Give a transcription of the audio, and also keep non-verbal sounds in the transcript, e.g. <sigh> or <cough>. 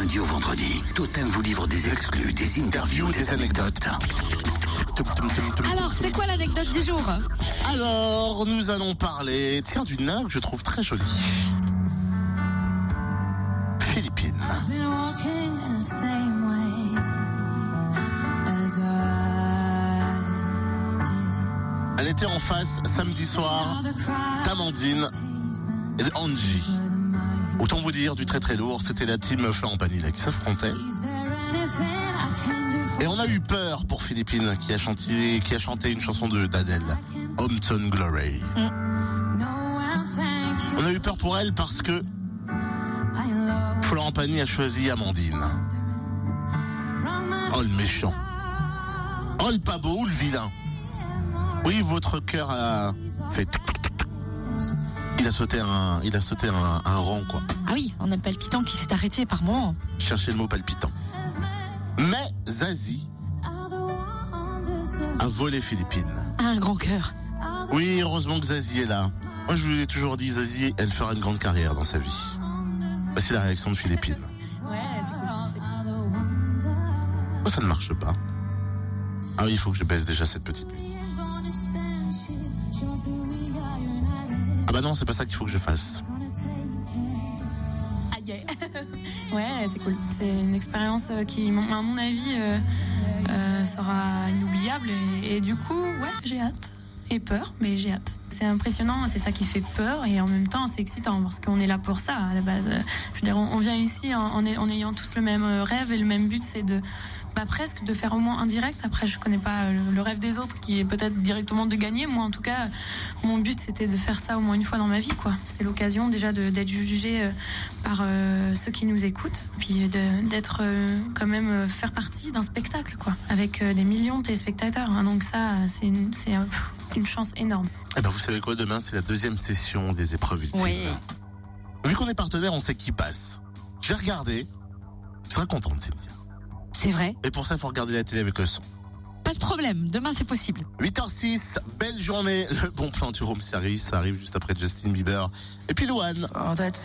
mercredi, Totem vous livre des exclus, des interviews, des anecdotes. Alors, c'est quoi l'anecdote du jour? Alors, nous allons parler, tiens, d'une nain que je trouve très jolie. Philippines. Elle était en face samedi soir d'Amandine et d'Angie. Autant vous dire du très très lourd, c'était la team Florent Pagny qui s'affrontait. Et on a eu peur pour Philippine qui a chanté, une chanson de d'Adèle, Hometown Glory. On a eu peur pour elle parce que Florent Pagny a choisi Amandine. Oh le méchant. Oh le pas beau, le vilain. Oui, votre cœur a fait. Il a sauté un, il a sauté un, un rang quoi. Ah oui, on a le palpitant qui s'est arrêté par moment. Cherchez le mot palpitant. Mais Zazie a volé Philippine. Ah, un grand cœur. Oui, heureusement que Zazie est là. Moi, je vous l'ai toujours dit, Zazie, elle fera une grande carrière dans sa vie. Voici la réaction de Philippine. Ouais, ça ne marche pas Ah oui, il faut que je baisse déjà cette petite musique. Ah bah non, c'est pas ça qu'il faut que je fasse. Aïe, aïe. <laughs> Ouais, c'est cool. C'est une expérience euh, qui, à mon avis, euh, euh, sera inoubliable. Et, du coup, ouais, j'ai hâte. Et peur, mais j'ai hâte. C'est impressionnant, c'est ça qui fait peur et en même temps c'est excitant parce qu'on est là pour ça à la base. Je veux dire, on, vient ici en, ayant tous le même rêve et le même but, c'est de bah, presque de faire au moins un direct. Après, je connais pas euh, le, le rêve des autres qui est peut-être directement de gagner. Moi, en tout cas, mon but c'était de faire ça au moins une fois dans ma vie, quoi. C'est l'occasion déjà de- d'être jugé euh, par euh, ceux qui nous écoutent, puis de- d'être euh, quand même euh, faire partie d'un spectacle, quoi, avec euh, des millions de téléspectateurs. hein. donc ça, euh, c'est une, c'est, euh, <laughs> pff, une chance énorme. Eh ben, vous savez quoi, demain, c'est la deuxième session des épreuves ultimes. Oui. Vu qu'on est partenaire, on sait qui passe. J'ai regardé. Tu seras contente, Cynthia. C'est vrai. Et pour ça, il faut regarder la télé avec le son. Pas de problème. Demain, c'est possible. 8h06, belle journée. Le bon plan du room service, ça arrive juste après Justin Bieber. Et puis Louane. That's